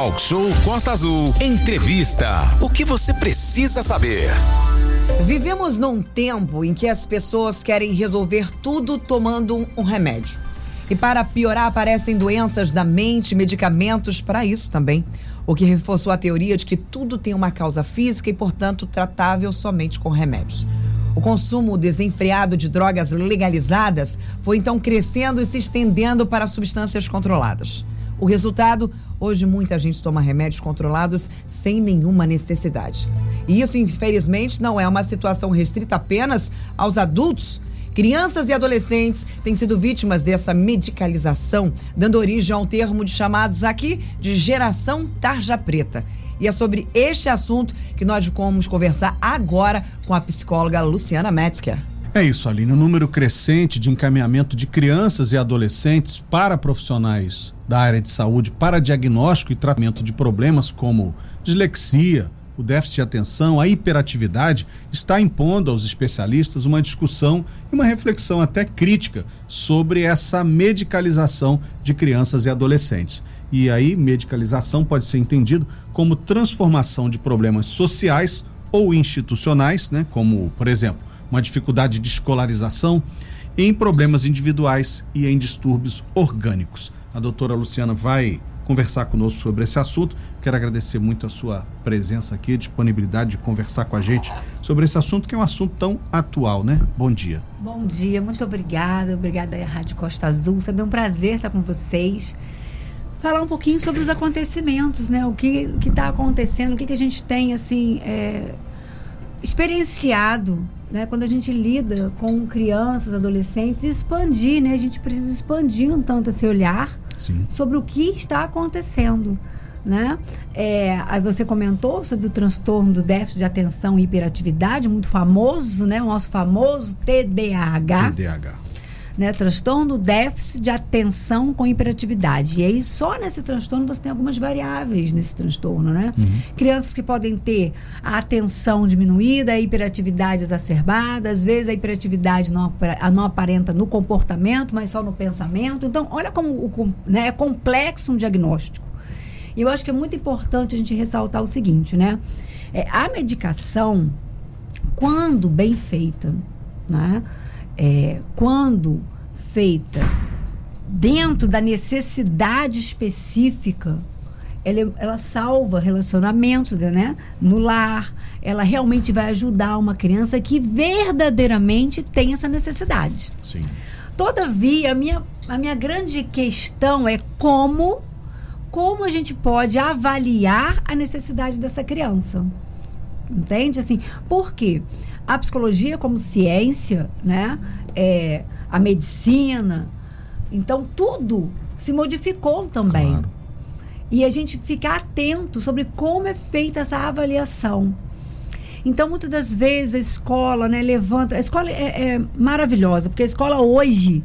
Talk Show Costa Azul. Entrevista. O que você precisa saber? Vivemos num tempo em que as pessoas querem resolver tudo tomando um, um remédio. E para piorar, aparecem doenças da mente, medicamentos para isso também. O que reforçou a teoria de que tudo tem uma causa física e, portanto, tratável somente com remédios. O consumo desenfreado de drogas legalizadas foi então crescendo e se estendendo para substâncias controladas. O resultado, hoje muita gente toma remédios controlados sem nenhuma necessidade. E isso, infelizmente, não é uma situação restrita apenas aos adultos. Crianças e adolescentes têm sido vítimas dessa medicalização, dando origem a um termo de chamados aqui de geração tarja preta. E é sobre este assunto que nós vamos conversar agora com a psicóloga Luciana Metzger. É isso, Aline. O número crescente de encaminhamento de crianças e adolescentes para profissionais da área de saúde para diagnóstico e tratamento de problemas como dislexia, o déficit de atenção, a hiperatividade, está impondo aos especialistas uma discussão e uma reflexão até crítica sobre essa medicalização de crianças e adolescentes. E aí, medicalização pode ser entendido como transformação de problemas sociais ou institucionais, né, como, por exemplo, uma dificuldade de escolarização, em problemas individuais e em distúrbios orgânicos. A doutora Luciana vai conversar conosco sobre esse assunto. Quero agradecer muito a sua presença aqui, a disponibilidade de conversar com a gente sobre esse assunto, que é um assunto tão atual, né? Bom dia. Bom dia, muito obrigada. Obrigada à Rádio Costa Azul. Sabe, é um prazer estar com vocês falar um pouquinho sobre os acontecimentos, né? O que está acontecendo, o que, que a gente tem assim é, experienciado, né? Quando a gente lida com crianças, adolescentes, expandir, né? A gente precisa expandir um tanto esse olhar Sim. sobre o que está acontecendo. Né? É, aí você comentou sobre o transtorno do déficit de atenção e hiperatividade, muito famoso, né? O nosso famoso TDAH. TDAH né? Transtorno déficit de atenção com hiperatividade. E aí, só nesse transtorno você tem algumas variáveis nesse transtorno, né? Uhum. Crianças que podem ter a atenção diminuída, a hiperatividade exacerbada, às vezes a hiperatividade não, não aparenta no comportamento, mas só no pensamento. Então, olha como o, né, é complexo um diagnóstico. E eu acho que é muito importante a gente ressaltar o seguinte, né? É, a medicação, quando bem feita, né? É, quando feita dentro da necessidade específica, ela, ela salva relacionamentos né? no lar. Ela realmente vai ajudar uma criança que verdadeiramente tem essa necessidade. Sim. Todavia, a minha, a minha grande questão é como, como a gente pode avaliar a necessidade dessa criança. Entende? Assim, por quê? A psicologia como ciência, né? É, a medicina. Então, tudo se modificou também. Claro. E a gente ficar atento sobre como é feita essa avaliação. Então, muitas das vezes a escola né, levanta. A escola é, é maravilhosa, porque a escola hoje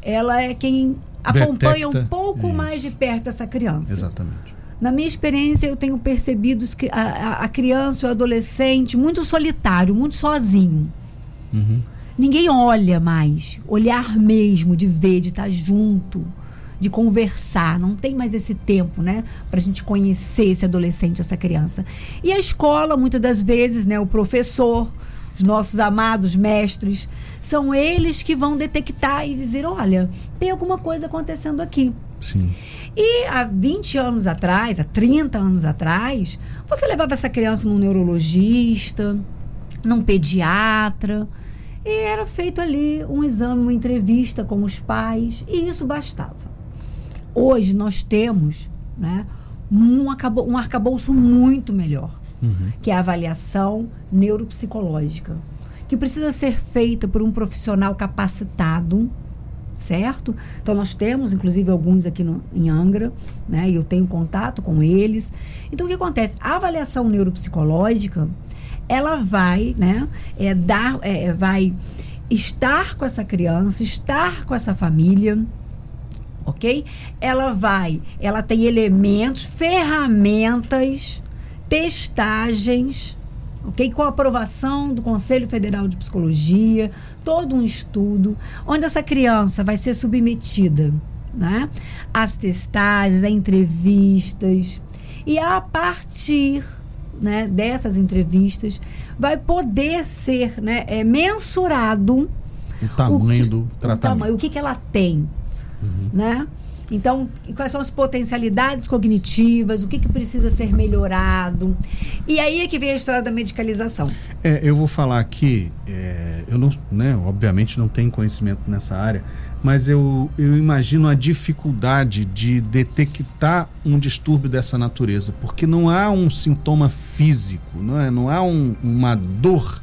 ela é quem acompanha Detecta. um pouco Isso. mais de perto essa criança. Exatamente. Na minha experiência, eu tenho percebido que a, a criança, o adolescente, muito solitário, muito sozinho. Uhum. Ninguém olha mais. Olhar mesmo, de ver, de estar junto, de conversar. Não tem mais esse tempo, né? Para a gente conhecer esse adolescente, essa criança. E a escola, muitas das vezes, né? O professor, os nossos amados mestres, são eles que vão detectar e dizer: olha, tem alguma coisa acontecendo aqui. Sim. E há 20 anos atrás, há 30 anos atrás, você levava essa criança num neurologista, num pediatra, e era feito ali um exame, uma entrevista com os pais, e isso bastava. Hoje nós temos né, um, acabou, um arcabouço muito melhor, uhum. que é a avaliação neuropsicológica, que precisa ser feita por um profissional capacitado certo? Então nós temos, inclusive, alguns aqui no, em Angra, né? E eu tenho contato com eles. Então o que acontece? A avaliação neuropsicológica, ela vai, né? É, dar, é, vai estar com essa criança, estar com essa família, ok? Ela vai, ela tem elementos, ferramentas, testagens ok? Com a aprovação do Conselho Federal de Psicologia, todo um estudo, onde essa criança vai ser submetida né, às testagens, a entrevistas. E a partir né, dessas entrevistas, vai poder ser né, é, mensurado O tamanho que- do o tratamento. tamanho, o que, que ela tem, né? Então, quais são as potencialidades cognitivas, o que, que precisa ser melhorado. E aí é que vem a história da medicalização. É, eu vou falar aqui, é, eu não, né, obviamente não tenho conhecimento nessa área, mas eu, eu imagino a dificuldade de detectar um distúrbio dessa natureza, porque não há um sintoma físico, não, é? não há um- uma dor.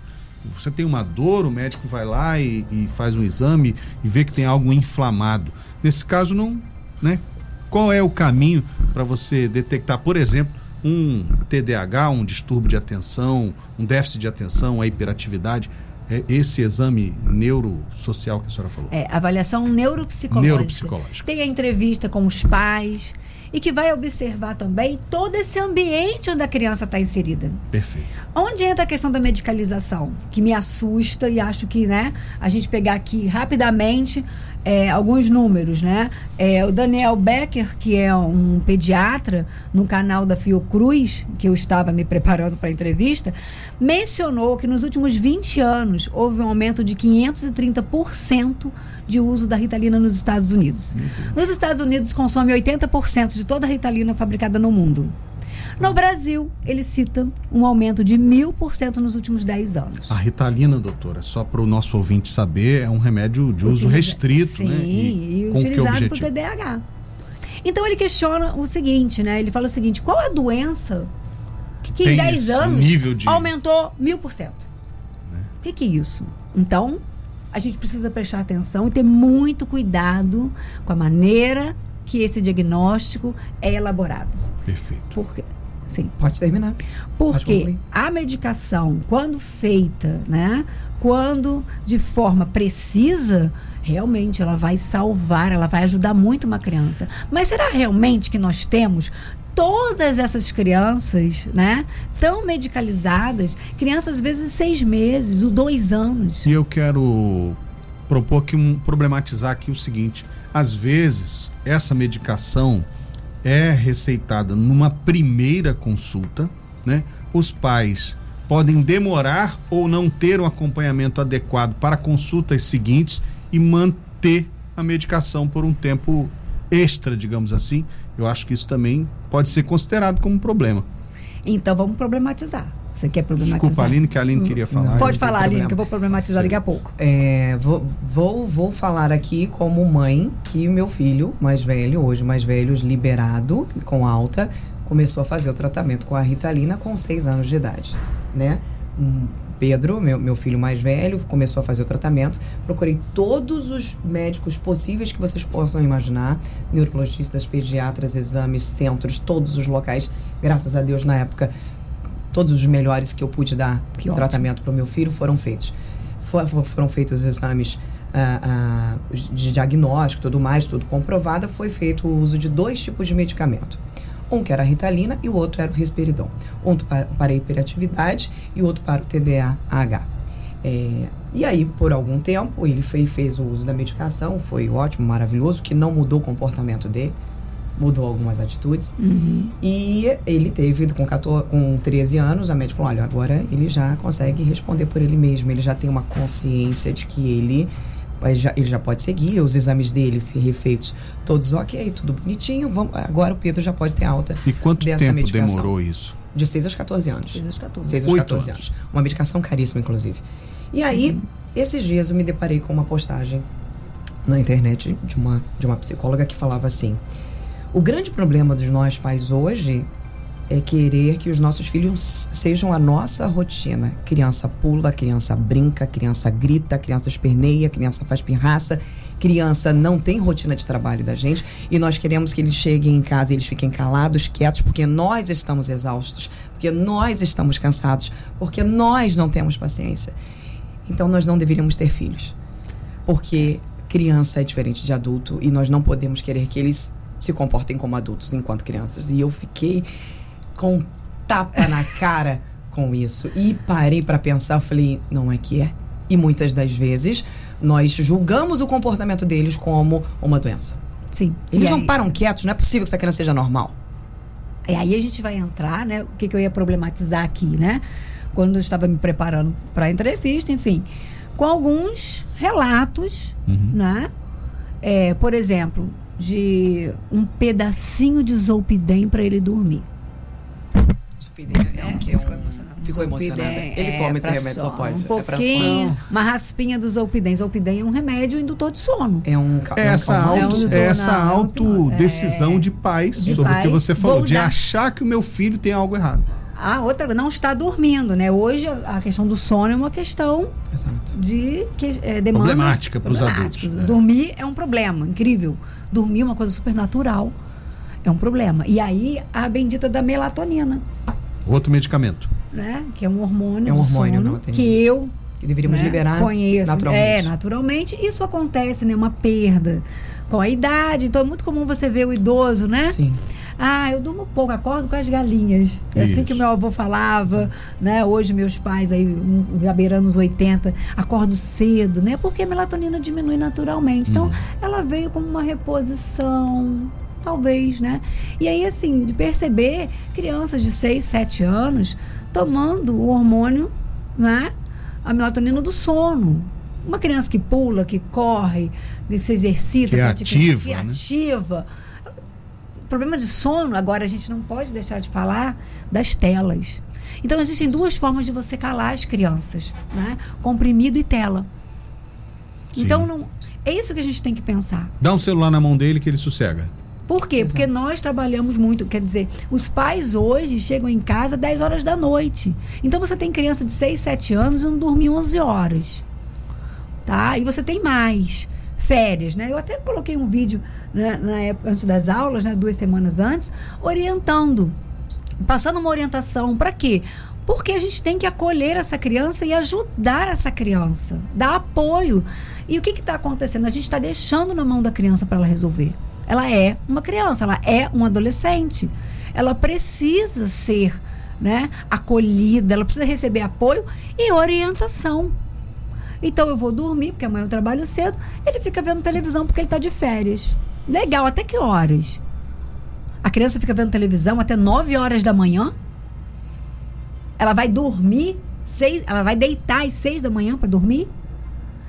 Você tem uma dor, o médico vai lá e, e faz um exame e vê que tem algo inflamado. Nesse caso, não. Né? Qual é o caminho para você detectar, por exemplo, um TDAH, um distúrbio de atenção, um déficit de atenção, a hiperatividade? É esse exame neurosocial que a senhora falou. É, avaliação neuropsicológica. Neuropsicológica. Tem a entrevista com os pais e que vai observar também todo esse ambiente onde a criança está inserida. Perfeito. Onde entra a questão da medicalização, que me assusta e acho que, né, a gente pegar aqui rapidamente é, alguns números, né? É, o Daniel Becker, que é um pediatra no canal da Fiocruz, que eu estava me preparando para a entrevista, mencionou que nos últimos 20 anos houve um aumento de 530% de uso da Ritalina nos Estados Unidos. Nos Estados Unidos consome 80% de toda a Ritalina fabricada no mundo. No Brasil, ele cita um aumento de mil por cento nos últimos 10 anos. A Ritalina, doutora, só para o nosso ouvinte saber, é um remédio de uso Utiliza- restrito, Sim, né? e, com que utilizado para o? TDAH. Então ele questiona o seguinte, né? Ele fala o seguinte: qual a doença que em tem 10 esse anos de- aumentou mil por cento? O que, que é isso? Então, a gente precisa prestar atenção e ter muito cuidado com a maneira que esse diagnóstico é elaborado. Perfeito. Porque, sim, Pode terminar. Pode porque concluir. a medicação, quando feita, né, quando de forma precisa, realmente ela vai salvar, ela vai ajudar muito uma criança. Mas será realmente que nós temos todas essas crianças, né, tão medicalizadas, crianças às vezes seis meses, ou dois anos? E eu quero propor aqui um, problematizar aqui o seguinte: às vezes essa medicação é receitada numa primeira consulta, né? Os pais podem demorar ou não ter um acompanhamento adequado para consultas seguintes e manter a medicação por um tempo extra, digamos assim. Eu acho que isso também pode ser considerado como um problema. Então vamos problematizar. Você quer problematizar? Desculpa, Aline, que a Aline queria falar. Não Pode falar, Aline, que eu vou problematizar Sim. daqui a pouco. É, vou, vou, vou falar aqui como mãe que meu filho mais velho, hoje mais velho, liberado, com alta, começou a fazer o tratamento com a Ritalina com seis anos de idade, né? Pedro, meu, meu filho mais velho, começou a fazer o tratamento. Procurei todos os médicos possíveis que vocês possam imaginar, neurologistas, pediatras, exames, centros, todos os locais. Graças a Deus, na época, todos os melhores que eu pude dar Que tratamento para o meu filho foram feitos. For- for- foram feitos exames ah, ah, de diagnóstico tudo mais, tudo comprovado. Foi feito o uso de dois tipos de medicamento. Um que era a Ritalina e o outro era o Risperidon. Um pa- para a hiperatividade e o outro para o TDAH. É, e aí, por algum tempo, ele fez, fez o uso da medicação, foi ótimo, maravilhoso, que não mudou o comportamento dele, mudou algumas atitudes. E ele teve, com, 14, com 13 anos, a médica falou: olha, agora ele já consegue responder por ele mesmo, ele já tem uma consciência de que ele. Ele já, ele já pode seguir, os exames dele fe- refeitos todos ok, tudo bonitinho. Vamos, agora o Pedro já pode ter alta E quanto dessa tempo medicação. demorou isso? De 6 aos 14 anos. 6 aos 14. 6 aos Oito 14 anos. anos. Uma medicação caríssima, inclusive. E aí, esses dias eu me deparei com uma postagem na internet de uma, de uma psicóloga que falava assim: o grande problema dos nós pais hoje é querer que os nossos filhos sejam a nossa rotina. Criança pula, criança brinca, criança grita, criança esperneia, criança faz pirraça, criança não tem rotina de trabalho da gente e nós queremos que eles cheguem em casa e eles fiquem calados, quietos, porque nós estamos exaustos, porque nós estamos cansados, porque nós não temos paciência. Então nós não deveríamos ter filhos. Porque criança é diferente de adulto e nós não podemos querer que eles se comportem como adultos enquanto crianças. E eu fiquei com tapa na cara com isso. E parei para pensar, falei, não é que é? E muitas das vezes nós julgamos o comportamento deles como uma doença. Sim. Eles E não aí? param quietos, não é possível que essa criança seja normal. E aí a gente vai entrar, né? O que, que eu ia problematizar aqui, né? Quando eu estava me preparando para a entrevista, enfim, com alguns relatos, né? É, por exemplo, de um pedacinho de Zolpidem para ele dormir. Zolpidem é um que é um... Ficou emocionado. Ficou emocionada. Ele é toma esse remédio, só sono. pode. Um É pouquinho, sono. uma raspinha do Zolpidem. Zolpidem é um remédio indutor de sono. É um... É essa, um- É um auto, é essa autodecisão de pais De sobre o que você falou, vou de dar- achar que o meu filho tem algo errado. A outra não está dormindo, né? Hoje a questão do sono é uma questão Exato. de que, é, demandas Problemática pros problemáticas. adultos, é. Dormir é um problema, incrível. Dormir é uma coisa super natural. É um problema. E aí a bendita da melatonina, Outro medicamento. né? Que é um hormônio, É um hormônio, sono, que eu Que deveríamos né, liberar conheço. naturalmente. É, naturalmente. Isso acontece, né? Uma perda com a idade. Então é muito comum você ver o idoso, né? Sim. Ah, eu durmo pouco, acordo com as galinhas. É assim Isso. que meu avô falava, né? Hoje meus pais aí, um, já beirando os 80, acordo cedo, né? Porque a melatonina diminui naturalmente. Então, ela veio como uma reposição, talvez, né? E aí, assim, de perceber crianças de 6, 7 anos tomando o hormônio, né? A melatonina do sono. Uma criança que pula, que corre, que se exercita, Que é pratica- ativa, que é né? ativa problema de sono, agora a gente não pode deixar de falar das telas. Então existem duas formas de você calar as crianças, né? Comprimido e tela. Sim. Então não é isso que a gente tem que pensar. Dá um celular na mão dele que ele sossega. Por quê? Porque nós trabalhamos muito, quer dizer, os pais hoje chegam em casa 10 horas da noite. Então você tem criança de 6, 7 anos e não dorme 11 horas. Tá? E você tem mais férias, né? Eu até coloquei um vídeo né, na época antes das aulas, né, duas semanas antes, orientando, passando uma orientação para quê? Porque a gente tem que acolher essa criança e ajudar essa criança, dar apoio. E o que está acontecendo? A gente está deixando na mão da criança para ela resolver. Ela é uma criança, ela é um adolescente. Ela precisa ser né, acolhida, ela precisa receber apoio e orientação. Então eu vou dormir, porque amanhã eu trabalho cedo. Ele fica vendo televisão porque ele está de férias. Legal, até que horas? A criança fica vendo televisão até 9 horas da manhã? Ela vai dormir, seis, ela vai deitar às 6 da manhã para dormir?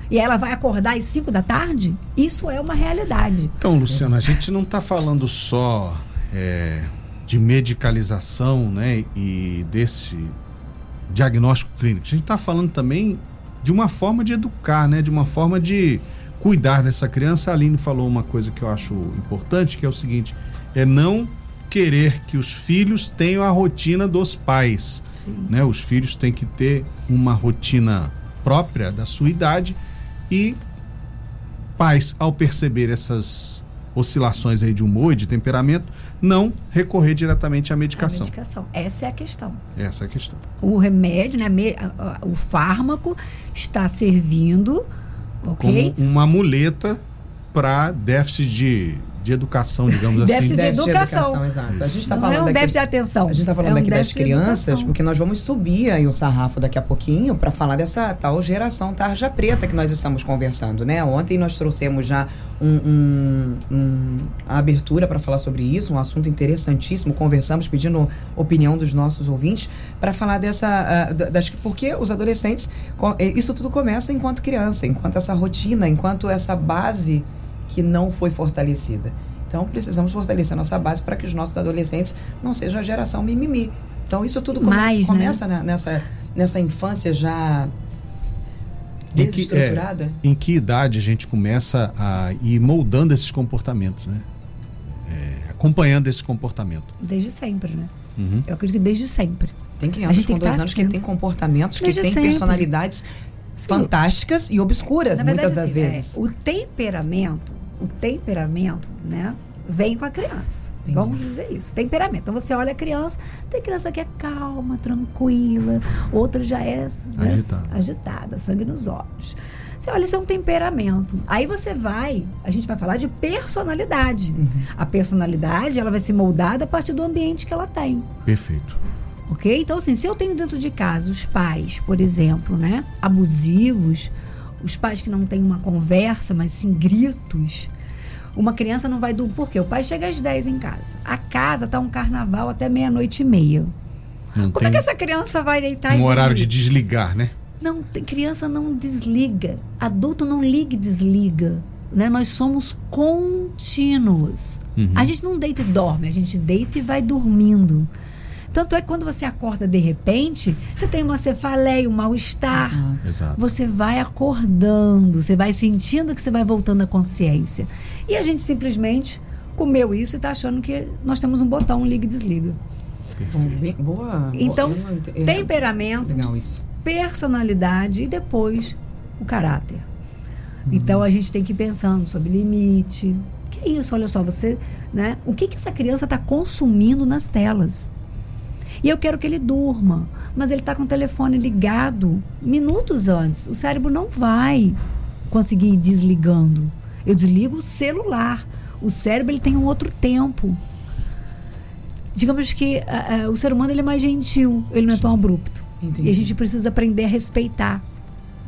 E ela vai acordar às 5 da tarde? Isso é uma realidade. Então, Luciano, a gente não está falando só é, de medicalização né, e desse diagnóstico clínico. A gente está falando também de uma forma de educar, né, de uma forma de cuidar dessa criança. A Aline falou uma coisa que eu acho importante, que é o seguinte: é não querer que os filhos tenham a rotina dos pais. Né? Os filhos têm que ter uma rotina própria da sua idade e pais, ao perceber essas oscilações aí de humor e de temperamento, não recorrer diretamente à A medicação. medicação. Essa é a questão. Essa é a questão. O remédio, né, o fármaco está servindo, ok? Como uma muleta para déficit de, de educação, digamos Déficit assim. de educação. exato. A gente está Não falando é um aqui, déficit de atenção. A gente está falando É um aqui das déficit de crianças, educação. porque nós vamos subir aí o sarrafo daqui a pouquinho para falar dessa tal geração tarja preta que nós estamos conversando, né? Ontem nós trouxemos já um, um- um- a abertura para falar sobre isso, um assunto interessantíssimo. Conversamos pedindo opinião dos nossos ouvintes para falar dessa da- das porque os adolescentes eh, isso tudo começa enquanto criança, enquanto essa rotina, enquanto essa base que não foi fortalecida. Então precisamos fortalecer nossa base para que os nossos adolescentes não sejam a geração mimimi. Então isso tudo come- Mais, né? começa na- nessa, nessa infância já Em que, é, desestruturada. em que idade a gente começa a ir moldando esses comportamentos, né? É, acompanhando esse comportamento. Desde sempre, né? Uhum. Eu acredito que desde sempre. Tem A crianças gente tem com que dois tá anos que têm comportamentos, que Desde têm sempre. personalidades Sim. fantásticas e obscuras, Na muitas verdade, das assim, vezes. é, o temperamento, o temperamento, né? Vem com a criança. Entendi. Vamos dizer isso. Temperamento. Então você olha a criança, tem criança que é calma, tranquila, outra já é né, Agitada. agitada, sangue nos olhos. Você olha, isso é um temperamento. Aí você vai, a gente vai falar de personalidade. Uhum. A personalidade, ela vai ser moldada a partir do ambiente que ela tem. Perfeito. Ok? Então, assim, se eu tenho dentro de casa os pais, por exemplo, né, abusivos, os pais que não têm uma conversa, mas sim gritos, Uma criança não vai dormir. Por quê? O pai chega às 10 em casa. A casa tá um carnaval até meia-noite e meia. Não Como é que essa criança vai deitar e um horário de desligar, né? Não, tem- criança não desliga. Adulto não liga e desliga. Né? Nós somos contínuos. Uhum. A gente não deita e dorme, a gente deita e vai dormindo. Tanto é que quando você acorda de repente, você tem uma cefaleia, um mal-estar. Exato. Você vai acordando, você vai sentindo que você vai voltando à consciência. E a gente simplesmente comeu isso e está achando que nós temos um botão liga e desliga. Bem- boa. Então, boa- é, Temperamento, Legal isso. personalidade e depois o caráter. Uhum. Então a gente tem que ir pensando sobre limite. Que é isso? Olha só, você, né? O que que essa criança está consumindo nas telas? E eu quero que ele durma, mas ele está com o telefone ligado minutos antes. O cérebro não vai conseguir ir desligando. Eu desligo o celular. O cérebro ele tem um outro tempo. Digamos que ah, ah, o ser humano ele é mais gentil, ele não é tão abrupto. Entendi. E a gente precisa aprender a respeitar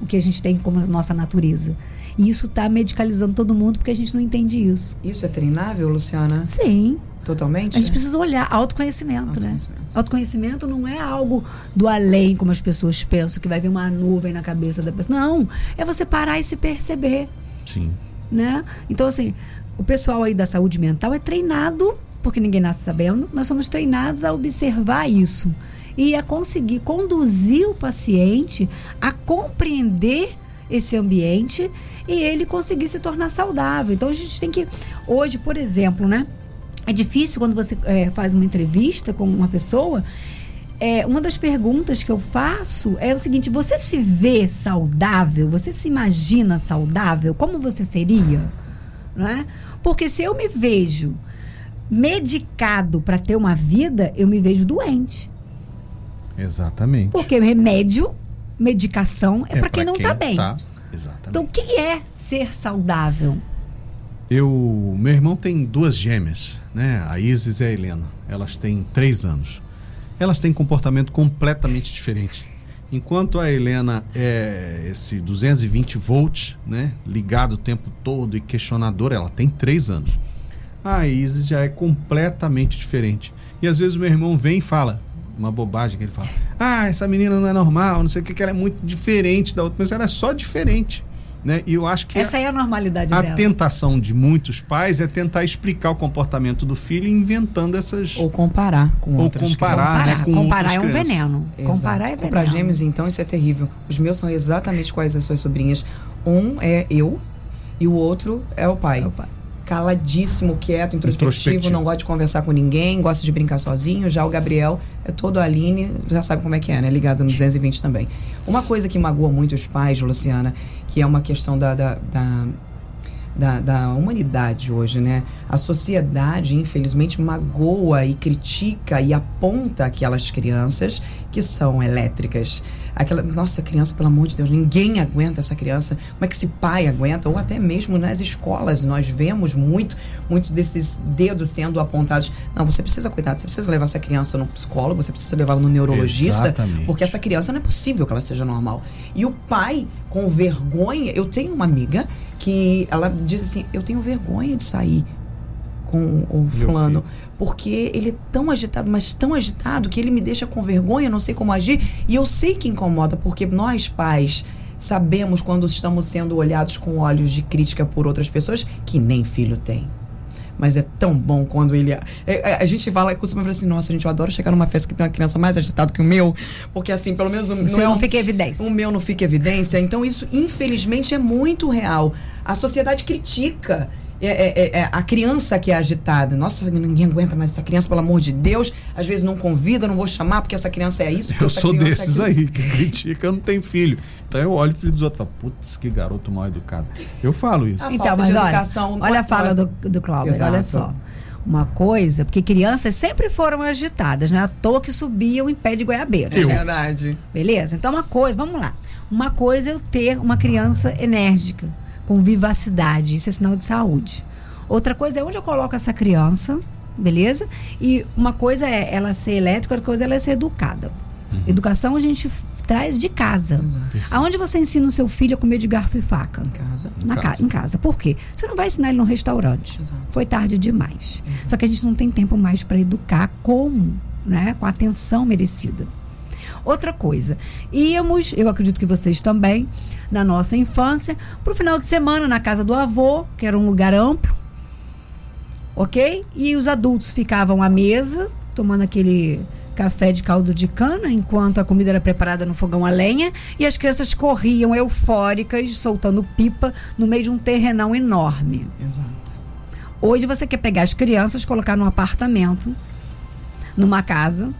o que a gente tem como nossa natureza. E isso está medicalizando todo mundo porque a gente não entende isso. Isso é treinável, Luciana? Sim. Totalmente? A gente precisa olhar autoconhecimento, né? Autoconhecimento. Autoconhecimento não é algo do além, como as pessoas pensam, que vai vir uma nuvem na cabeça da pessoa. Não, é você parar e se perceber, Sim. né? Então, assim, o pessoal aí da saúde mental é treinado, porque ninguém nasce sabendo, nós somos treinados a observar isso e a conseguir conduzir o paciente a compreender esse ambiente e ele conseguir se tornar saudável. Então a gente tem que hoje, por exemplo, né? É difícil quando você eh, faz uma entrevista com uma pessoa. É, uma das perguntas que eu faço é o seguinte: você se vê saudável? Você se imagina saudável? Como você seria? Não é? Porque se eu me vejo medicado para ter uma vida, eu me vejo doente. Exatamente. Porque remédio, medicação é, para quem não está bem. Tá. Exatamente. Então, o que é ser saudável? Eu, meu irmão tem duas gêmeas, né? A Isis e a Helena. Elas têm três anos. Elas têm comportamento completamente diferente. Enquanto a Helena é esse 220 volts, né? Ligado o tempo todo e questionadora, ela tem três anos. A Isis já é completamente diferente. E às vezes meu irmão vem e fala uma bobagem que ele fala: Ah, essa menina não é normal, não sei o que, que ela é muito diferente da outra, mas ela é só diferente, né? E eu acho que Essa é a normalidade a dela. tentação de muitos pais é tentar explicar o comportamento do filho inventando essas. Ou comparar com Ou outras comparar, crianças. né, Comparar, com comparar é um crianças. veneno. Exato. Comparar é veneno. Comprar gêmeos, então, isso é terrível. Os meus são exatamente quais as suas sobrinhas. Um é eu e o outro é o pai. É o pai. Caladíssimo, quieto, introspectivo, não gosta de conversar com ninguém, gosta de brincar sozinho. Já o Gabriel é todo Aline, já sabe como é que é, né? Ligado no 220 também. Uma coisa que magoa muito os pais, Luciana, que é uma questão da, da, da da, da humanidade hoje, né? A sociedade, infelizmente, magoa e critica e aponta aquelas crianças que são elétricas. Aquela, nossa, criança, pelo amor de Deus, ninguém aguenta essa criança. Como é que esse pai aguenta? Ou até mesmo nas escolas, nós vemos muito, muitos desses dedos sendo apontados. Não, você precisa cuidar, você precisa levar essa criança no psicólogo, você precisa levá-la no neurologista, Exatamente. porque essa criança não é possível que ela seja normal. E o pai, com vergonha, eu tenho uma amiga que ela diz assim: Eu tenho vergonha de sair com o fulano. Porque ele é tão agitado, mas tão agitado, que ele me deixa com vergonha, não sei como agir. E eu sei que incomoda, porque nós, pais, sabemos quando estamos sendo olhados com olhos de crítica por outras pessoas que nem filho tem. Mas é tão bom quando ele. é- é- a gente fala, costuma falar assim: nossa, gente, eu adoro chegar numa festa que tem uma criança mais agitada que o meu, porque assim, pelo menos o O seu é não fica evidência. o meu não fica evidência. Então, isso, infelizmente, é muito real. A sociedade critica. É- é- é a criança que é agitada. Nossa, ninguém aguenta mais essa criança, pelo amor de Deus. Às vezes não convida, não vou chamar porque essa criança é isso. Eu essa sou criança é desses aí, que critica, eu não tenho filho. Então eu olho o filho dos outros e falo, putz, que garoto mal educado. Eu falo isso. A Então, falta mas de olha, olha é- a fala do, do Cláudio, Exato. olha só. Uma coisa, porque crianças sempre foram agitadas, não é à toa que subiam em pé de goiabeira. É verdade. Beleza? Então, uma coisa, vamos lá. Uma coisa é eu ter uma criança enérgica, com vivacidade, isso é sinal de saúde. Outra coisa é onde eu coloco essa criança, beleza? E uma coisa é ela ser elétrica, outra coisa é ela ser educada. Educação a gente traz de casa. Aonde você ensina o seu filho a comer de garfo e faca? Em casa. Na Em ca- casa. em casa. Por quê? Você não vai ensinar ele num restaurante. Exato. Foi tarde demais. Só que a gente não tem tempo mais para educar como, né? Com a atenção merecida. Outra coisa, íamos, eu acredito que vocês também, na nossa infância, para o final de semana na casa do avô, que era um lugar amplo, ok? E os adultos ficavam à mesa, tomando aquele café de caldo de cana, enquanto a comida era preparada no fogão a lenha, e as crianças corriam eufóricas, soltando pipa no meio de um terrenão enorme. Exato. Hoje você quer pegar as crianças, colocar num apartamento, numa casa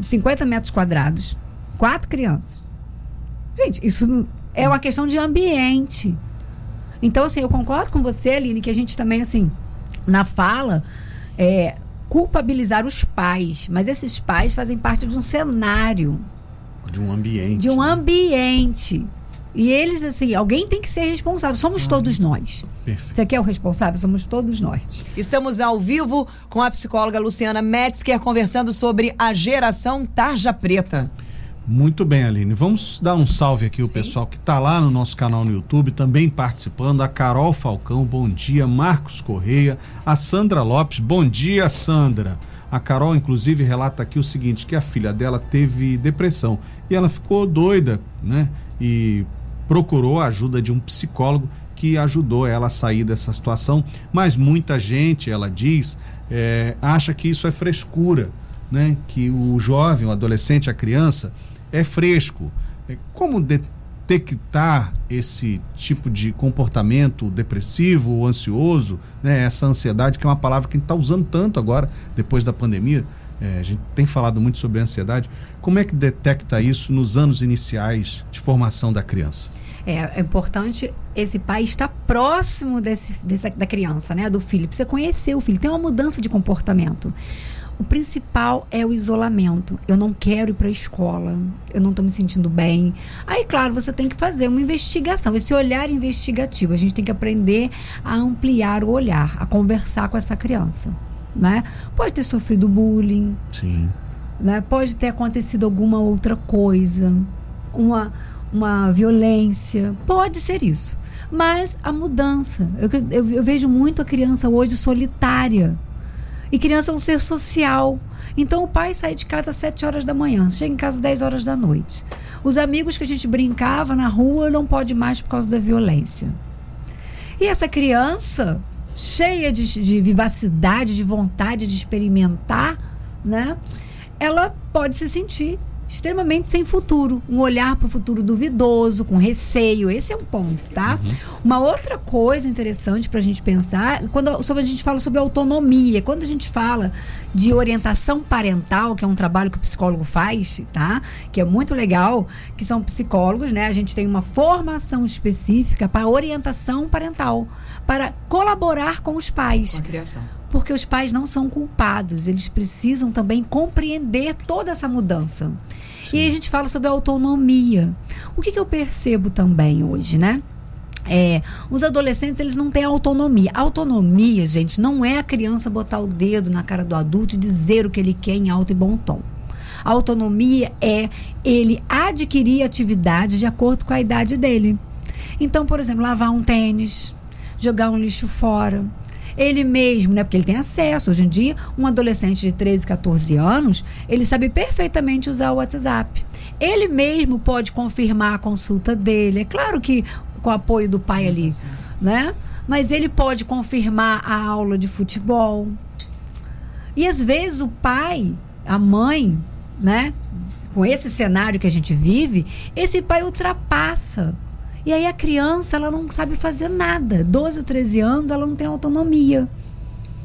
de 50 metros quadrados, quatro crianças. Gente, isso é uma questão de ambiente. Então, assim, eu concordo com você, Aline, que a gente também, assim, na fala, é, culpabilizar os pais. Mas esses pais fazem parte de um cenário, De um ambiente. de um né? E eles, assim, alguém tem que ser responsável. Somos todos nós. Perfeito. Você quer o responsável? Somos todos nós. Estamos ao vivo com a psicóloga Luciana Metzger conversando sobre a geração tarja preta. Muito bem, Aline. Vamos dar um salve aqui o pessoal que está lá no nosso canal no YouTube, também participando. A Carol Falcão, bom dia. Marcos Correia. A Sandra Lopes, bom dia, Sandra. A Carol, inclusive, relata aqui o seguinte: que a filha dela teve depressão e ela ficou doida, né? E procurou a ajuda de um psicólogo que ajudou ela a sair dessa situação. Mas muita gente, ela diz, eh, acha que isso é frescura, né? Que o jovem, o adolescente, a criança é fresco. É, Como detectar esse tipo de comportamento depressivo ansioso, né? Essa ansiedade que é uma palavra que a gente está usando tanto agora depois da pandemia. É, a gente tem falado muito sobre ansiedade. Como é que detecta isso nos anos iniciais de formação da criança? É, é importante esse pai estar próximo desse, da criança, né? Do filho. Precisa conhecer o filho. Tem uma mudança de comportamento. O principal é o isolamento. Eu não quero ir para a escola. Eu não estou me sentindo bem. Aí, claro, você tem que fazer uma investigação. Esse olhar investigativo. A gente tem que aprender a ampliar o olhar, a conversar com essa criança. Né? Pode ter sofrido bullying, Sim. né? Pode ter acontecido alguma outra coisa, uma, uma violência, pode ser isso. Mas a mudança, eu, eu, eu vejo muito a criança hoje solitária. E criança é um ser social. Então o pai sai de casa às 7 horas da manhã, chega em casa às 10 horas da noite. Os amigos que a gente brincava na rua não pode mais por causa da violência. E essa criança, cheia de, de vivacidade, de vontade de experimentar, né? Ela pode se sentir extremamente sem futuro, um olhar para o futuro duvidoso, com receio. Esse é um ponto, tá? Uma outra coisa interessante para a gente pensar, quando sobre a gente fala sobre autonomia, quando a gente fala de orientação parental, que é um trabalho que o psicólogo faz, tá? Que é muito legal, que são psicólogos, né? A gente tem uma formação específica para orientação parental, para colaborar com os pais. Com a criação. Porque os pais não são culpados, eles precisam também compreender toda essa mudança. E aí a gente fala sobre a autonomia. O que, que eu percebo também hoje, né? É, os adolescentes eles não têm autonomia. Autonomia, gente, não é a criança botar o dedo na cara do adulto e dizer o que ele quer em alto e bom tom. A autonomia é ele adquirir atividade de acordo com a idade dele. Então, por exemplo, lavar um tênis, jogar um lixo fora, ele mesmo, né? Porque ele tem acesso. Hoje em dia, um adolescente de 13, 14 anos, ele sabe perfeitamente usar o WhatsApp. Ele mesmo pode confirmar a consulta dele. É claro que com o apoio do pai ali, né? Mas ele pode confirmar a aula de futebol. E às vezes o pai, a mãe, né? Com esse cenário que a gente vive, esse pai ultrapassa. E aí a criança, ela não sabe fazer nada. 12, 13 anos, ela não tem autonomia.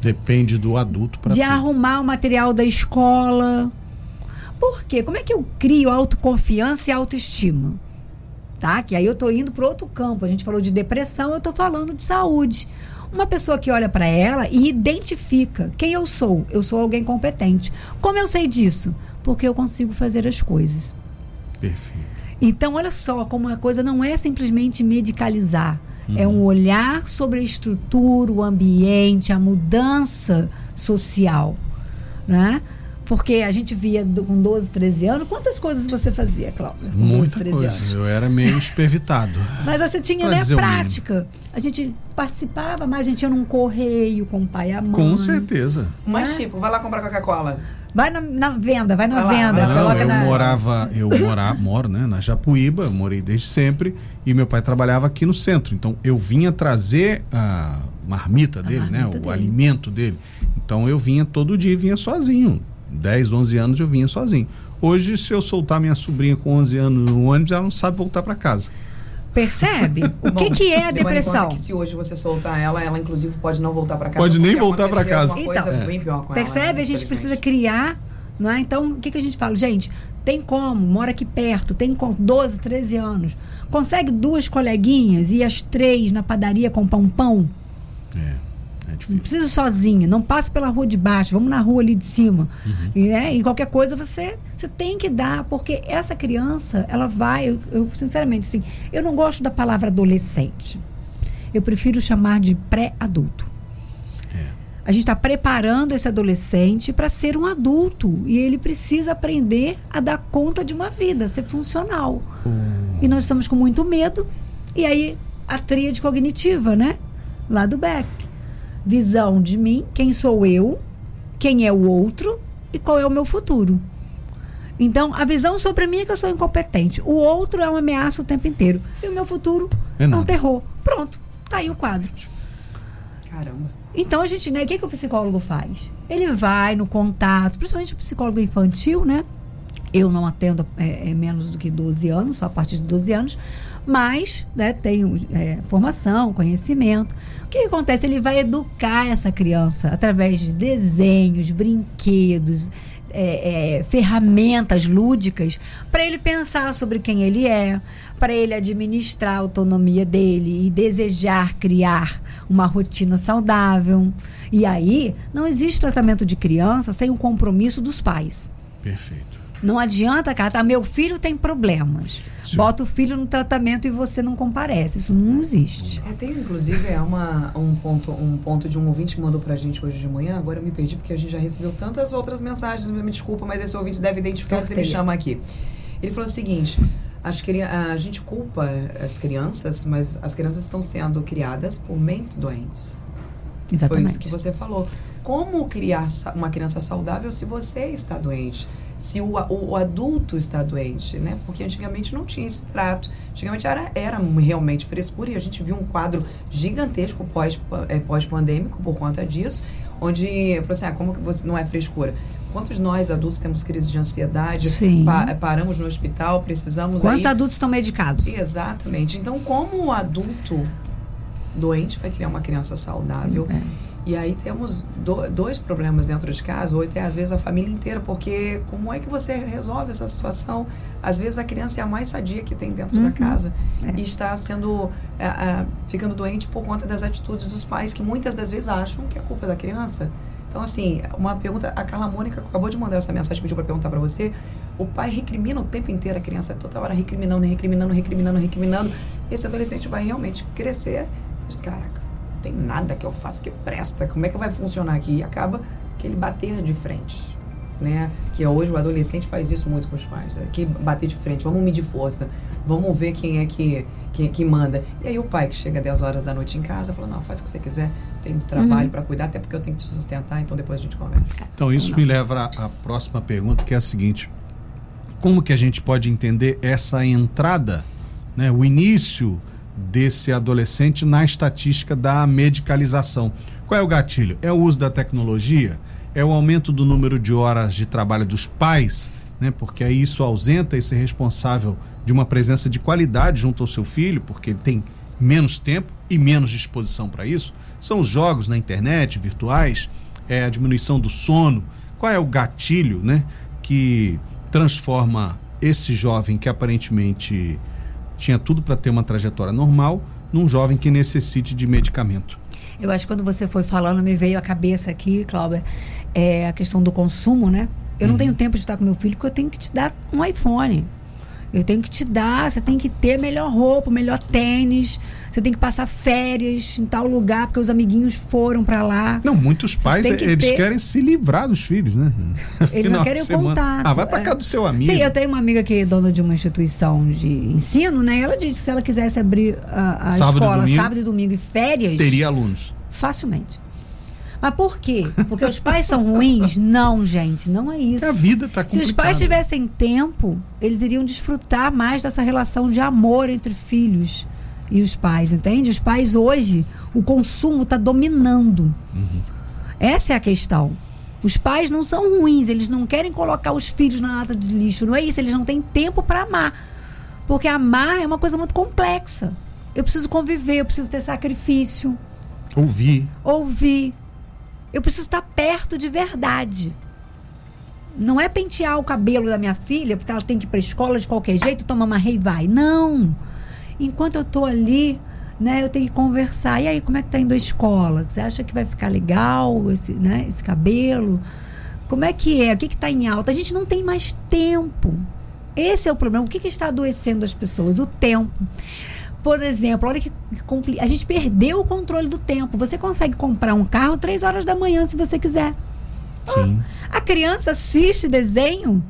Depende do adulto para De arrumar o material da escola. Por quê? Como é que eu crio autoconfiança e autoestima? Tá? Que aí eu tô indo para outro campo. A gente falou de depressão, eu tô falando de saúde. Uma pessoa que olha para ela e identifica quem eu sou. Eu sou alguém competente. Como eu sei disso? Porque eu consigo fazer as coisas. Perfeito. Então, olha só como a coisa não é simplesmente medicalizar. É um olhar sobre a estrutura, o ambiente, a mudança social. Né? Porque a gente via do- com 12, 13 anos, quantas coisas você fazia, Cláudia? Com 12, Muita 13 coisa. anos. Eu era meio espervitado. Mas você tinha, né, prática. A gente participava, mas a gente ia num correio com o pai e a mãe. Com certeza. Mas, tipo, vai lá comprar Coca-Cola. Vai na, na venda, vai na Vai venda. lá. Não, coloca eu na... morava, eu morava, moro, né, na Japuíba, morei desde sempre, e meu pai trabalhava aqui no centro. Então eu vinha trazer a marmita dele, né, marmita o dele. alimento dele. Então eu vinha todo dia e vinha sozinho. 10, 11 anos eu vinha sozinho. Hoje, se eu soltar minha sobrinha com 11 anos no ônibus, ela não sabe voltar para casa. Percebe? O que, Bom, que é a depressão? Que se hoje você soltar ela, ela inclusive pode não voltar pra casa. Pode nem voltar pra aconteceu casa. Então, bem pior com Percebe? ela. né, a gente precisa criar. Não é? Então, o que, que a gente fala? Gente, tem como, mora aqui perto, tem com 12, 13 anos. Consegue duas coleguinhas e as três na padaria comprar um pão? É, é Não precisa ir sozinha, não passe pela rua de baixo, vamos na rua ali de cima. Uhum. E, né, e qualquer coisa você, você tem que dar, porque essa criança, ela vai, eu, eu, sinceramente, assim, eu não gosto da palavra adolescente. Eu prefiro chamar de pré-adulto. A gente está preparando esse adolescente para ser um adulto e ele precisa aprender a dar conta de uma vida, ser funcional. E nós estamos com muito medo. E aí a tríade cognitiva, né? Lá do Beck. Visão de mim, quem sou eu, quem é o outro e qual é o meu futuro. Então, a visão sobre mim é que eu sou incompetente. O outro é uma ameaça o tempo inteiro. E o meu futuro É é, um terror. Pronto, tá aí o quadro. Caramba. Então a gente, né, o que, que o psicólogo faz? Ele vai no contato, principalmente o psicólogo infantil, né? Eu não atendo é, é, menos do que 12 anos, só a partir de 12 anos, mas né, tenho é, formação, conhecimento. O que, que acontece? Ele vai educar essa criança através de desenhos, brinquedos, é, é, ferramentas lúdicas para ele pensar sobre quem ele é, para ele administrar a autonomia dele e desejar criar uma rotina saudável. E aí, não existe tratamento de criança sem o compromisso dos pais. Perfeito. Não adianta, cara, tá, meu filho tem problemas. Sim. Bota o filho no tratamento e você não comparece. Isso não existe. É, tem inclusive é uma, um, ponto, um ponto de um ouvinte que mandou pra gente hoje de manhã. Agora eu me perdi porque a gente já recebeu tantas outras mensagens. Me desculpa, mas esse ouvinte deve identificar se me chama aqui. Ele falou o seguinte: as a gente culpa as crianças, mas as crianças estão sendo criadas por mentes doentes. Foi Exatamente. isso que você falou. Como criar uma criança saudável se você está doente? Se o, o, o adulto está doente, né? Porque antigamente não tinha esse trato. Antigamente era, era realmente frescura e a gente viu um quadro gigantesco pós, eh, pós-pandêmico por conta disso, onde, eu falei assim, ah, como que você não é frescura? Quantos nós adultos temos crise de ansiedade, Sim. pa- paramos no hospital, precisamos Quantos aí... adultos estão medicados? Exatamente. Então, como o adulto doente vai criar uma criança saudável? É. E aí temos do- dois problemas dentro de casa, ou até às vezes a família inteira, porque como é que você resolve essa situação? Às vezes a criança é a mais sadia que tem dentro da casa É. e está sendo, ah, ah, ficando doente por conta das atitudes dos pais, que muitas das vezes acham que é culpa da criança. Então, assim, uma pergunta, a Carla Mônica acabou de mandar essa mensagem, pediu para perguntar para você. O pai recrimina o tempo inteiro a criança, toda hora recriminando, recriminando, recriminando, recriminando. Esse adolescente vai realmente crescer. Caraca, tem nada que eu faça que presta. Como é que vai funcionar aqui? E acaba que ele bater de frente. Né? Que hoje o adolescente faz isso muito com os pais. né? Que bater de frente, vamos medir força, vamos ver quem é que, que, que manda. E aí o pai que chega 10 horas da noite em casa fala, não, faz o que você quiser, tem trabalho para cuidar, até porque eu tenho que te sustentar, então depois a gente conversa. Então isso me leva à à próxima pergunta, que é a seguinte: como que a gente pode entender essa entrada, né, o início desse adolescente na estatística da medicalização? Qual é o gatilho? É o uso da tecnologia? É o aumento do número de horas de trabalho dos pais, né? Porque aí isso ausenta esse responsável de uma presença de qualidade junto ao seu filho, porque ele tem menos tempo e menos disposição para isso. São os jogos na internet, virtuais, é a diminuição do sono. Qual é o gatilho, né, que transforma esse jovem que aparentemente tinha tudo para ter uma trajetória normal num jovem que necessite de medicamento? Eu acho que quando você foi falando, me veio à cabeça aqui, Cláudia, é a questão do consumo, né? Eu não tenho tempo de estar com meu filho porque eu tenho que te dar um iPhone. Eu tenho que te dar, você tem que ter melhor roupa, melhor tênis, você tem que passar férias em tal lugar, porque os amiguinhos foram para lá. Não, muitos pais, que eles ter- querem se livrar dos filhos, né? Eles Final não querem o contato. Ah, vai pra é. casa do seu amigo. Sim, eu tenho uma amiga que é dona de uma instituição de ensino, né? Ela disse que se ela quisesse abrir a, a Sábado escola domingo? sábado e domingo e férias, Teria alunos. facilmente. Mas por quê? Porque os pais são ruins? Não, gente, não é isso. A vida tá Se os pais tivessem tempo, eles iriam desfrutar mais dessa relação de amor entre filhos e os pais, entende? Os pais hoje, o consumo está dominando. Essa é a questão. Os pais não são ruins, eles não querem colocar os filhos na lata de lixo, não é isso, eles não têm tempo para amar. Porque amar é uma coisa muito complexa. Eu preciso conviver, eu preciso ter sacrifício Ouvir. ouvir. Eu preciso estar perto de verdade. Não é pentear o cabelo da minha filha, porque ela tem que ir para escola de qualquer jeito, toma uma rei e vai. Não. Enquanto eu tô ali, né, eu tenho que conversar. E aí, como é que tá indo a escola? Você acha que vai ficar legal esse, né, esse cabelo? Como é que é? O que que tá em alta? A gente não tem mais tempo. Esse é o problema. O que, que está adoecendo as pessoas? O tempo. Por exemplo, olha que compli- a gente perdeu o controle do tempo. Você consegue comprar um carro três horas da manhã se você quiser. Sim. A criança assiste desenho